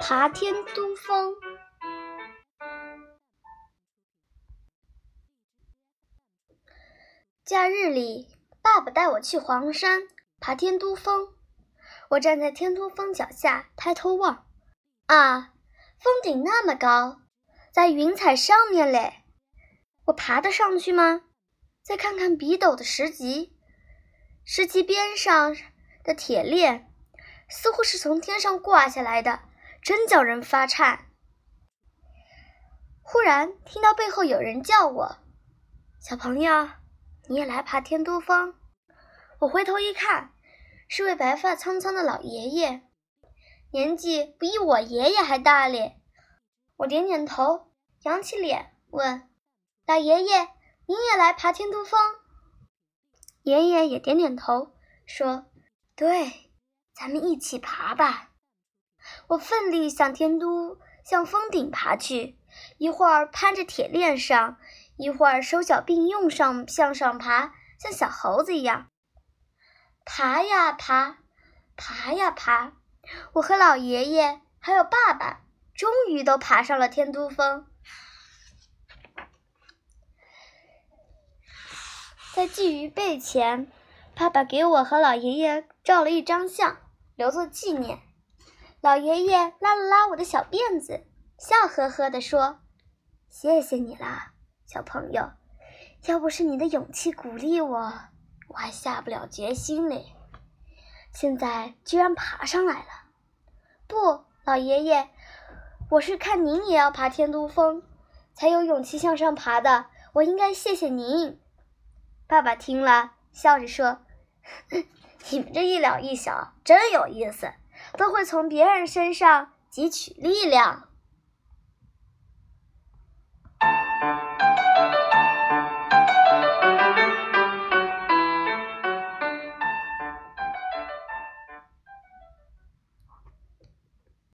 爬天都峰。假日里，爸爸带我去黄山爬天都峰。我站在天都峰脚下，抬头望，啊，峰顶那么高，在云彩上面嘞！我爬得上去吗？再看看笔陡的石级，石级边上的铁链。似乎是从天上挂下来的，真叫人发颤。忽然听到背后有人叫我：“小朋友，你也来爬天都峰？”我回头一看，是位白发苍苍的老爷爷，年纪比我爷爷还大咧。我点点头，扬起脸问：“老爷爷，您也来爬天都峰？”爷爷也点点头，说：“对。”咱们一起爬吧！我奋力向天都、向峰顶爬去，一会儿攀着铁链上，一会儿手脚并用上向上爬，像小猴子一样爬呀爬，爬呀爬。我和老爷爷还有爸爸，终于都爬上了天都峰。在鲫鱼背前，爸爸给我和老爷爷照了一张相。留作纪念。老爷爷拉了拉我的小辫子，笑呵呵地说：“谢谢你啦，小朋友。要不是你的勇气鼓励我，我还下不了决心嘞。现在居然爬上来了。不，老爷爷，我是看您也要爬天都峰，才有勇气向上爬的。我应该谢谢您。”爸爸听了，笑着说。你们这一老一小真有意思，都会从别人身上汲取力量。